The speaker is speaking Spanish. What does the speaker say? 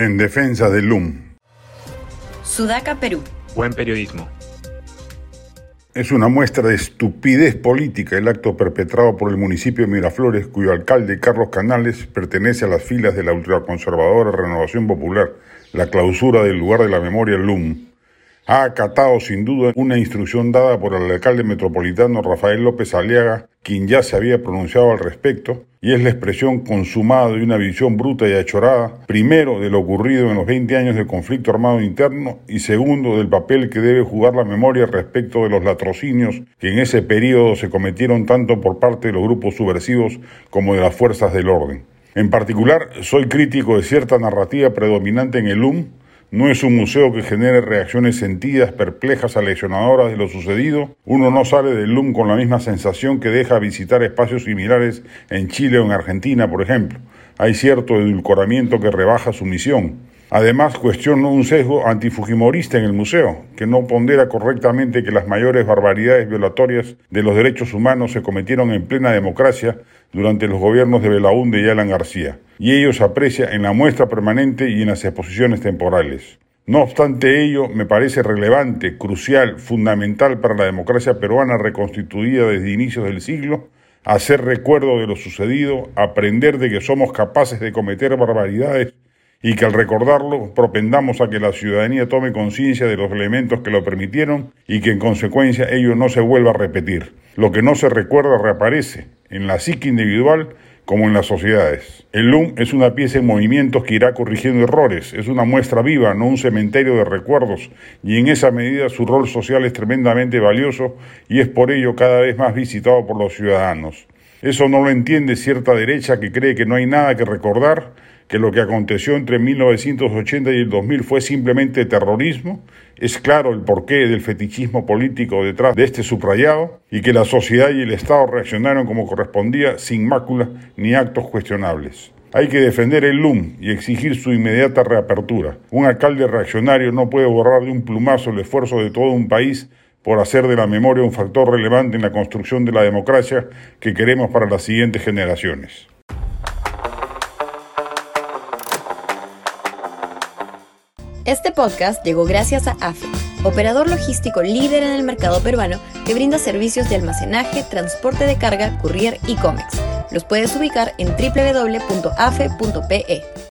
en defensa del LUM. Sudaca, Perú. Buen periodismo. Es una muestra de estupidez política el acto perpetrado por el municipio de Miraflores, cuyo alcalde Carlos Canales pertenece a las filas de la ultraconservadora Renovación Popular, la clausura del lugar de la memoria LUM ha acatado sin duda una instrucción dada por el alcalde metropolitano Rafael López Aliaga, quien ya se había pronunciado al respecto, y es la expresión consumada de una visión bruta y achorada, primero de lo ocurrido en los 20 años de conflicto armado interno y segundo del papel que debe jugar la memoria respecto de los latrocinios que en ese periodo se cometieron tanto por parte de los grupos subversivos como de las fuerzas del orden. En particular, soy crítico de cierta narrativa predominante en el UM no es un museo que genere reacciones sentidas, perplejas, aleccionadoras de lo sucedido. Uno no sale del LUM con la misma sensación que deja visitar espacios similares en Chile o en Argentina, por ejemplo. Hay cierto edulcoramiento que rebaja su misión. Además, cuestiono un sesgo antifujimorista en el museo, que no pondera correctamente que las mayores barbaridades violatorias de los derechos humanos se cometieron en plena democracia durante los gobiernos de Belaúnde y Alan García, y ello se aprecia en la muestra permanente y en las exposiciones temporales. No obstante ello, me parece relevante, crucial, fundamental para la democracia peruana reconstituida desde inicios del siglo, hacer recuerdo de lo sucedido, aprender de que somos capaces de cometer barbaridades y que al recordarlo propendamos a que la ciudadanía tome conciencia de los elementos que lo permitieron y que en consecuencia ello no se vuelva a repetir. Lo que no se recuerda reaparece en la psique individual como en las sociedades. El LUM es una pieza en movimientos que irá corrigiendo errores, es una muestra viva, no un cementerio de recuerdos, y en esa medida su rol social es tremendamente valioso y es por ello cada vez más visitado por los ciudadanos. Eso no lo entiende cierta derecha que cree que no hay nada que recordar que lo que aconteció entre 1980 y el 2000 fue simplemente terrorismo, es claro el porqué del fetichismo político detrás de este subrayado y que la sociedad y el Estado reaccionaron como correspondía sin mácula ni actos cuestionables. Hay que defender el LUM y exigir su inmediata reapertura. Un alcalde reaccionario no puede borrar de un plumazo el esfuerzo de todo un país por hacer de la memoria un factor relevante en la construcción de la democracia que queremos para las siguientes generaciones. Este podcast llegó gracias a AFE, operador logístico líder en el mercado peruano que brinda servicios de almacenaje, transporte de carga, courier y cómics. Los puedes ubicar en www.afe.pe.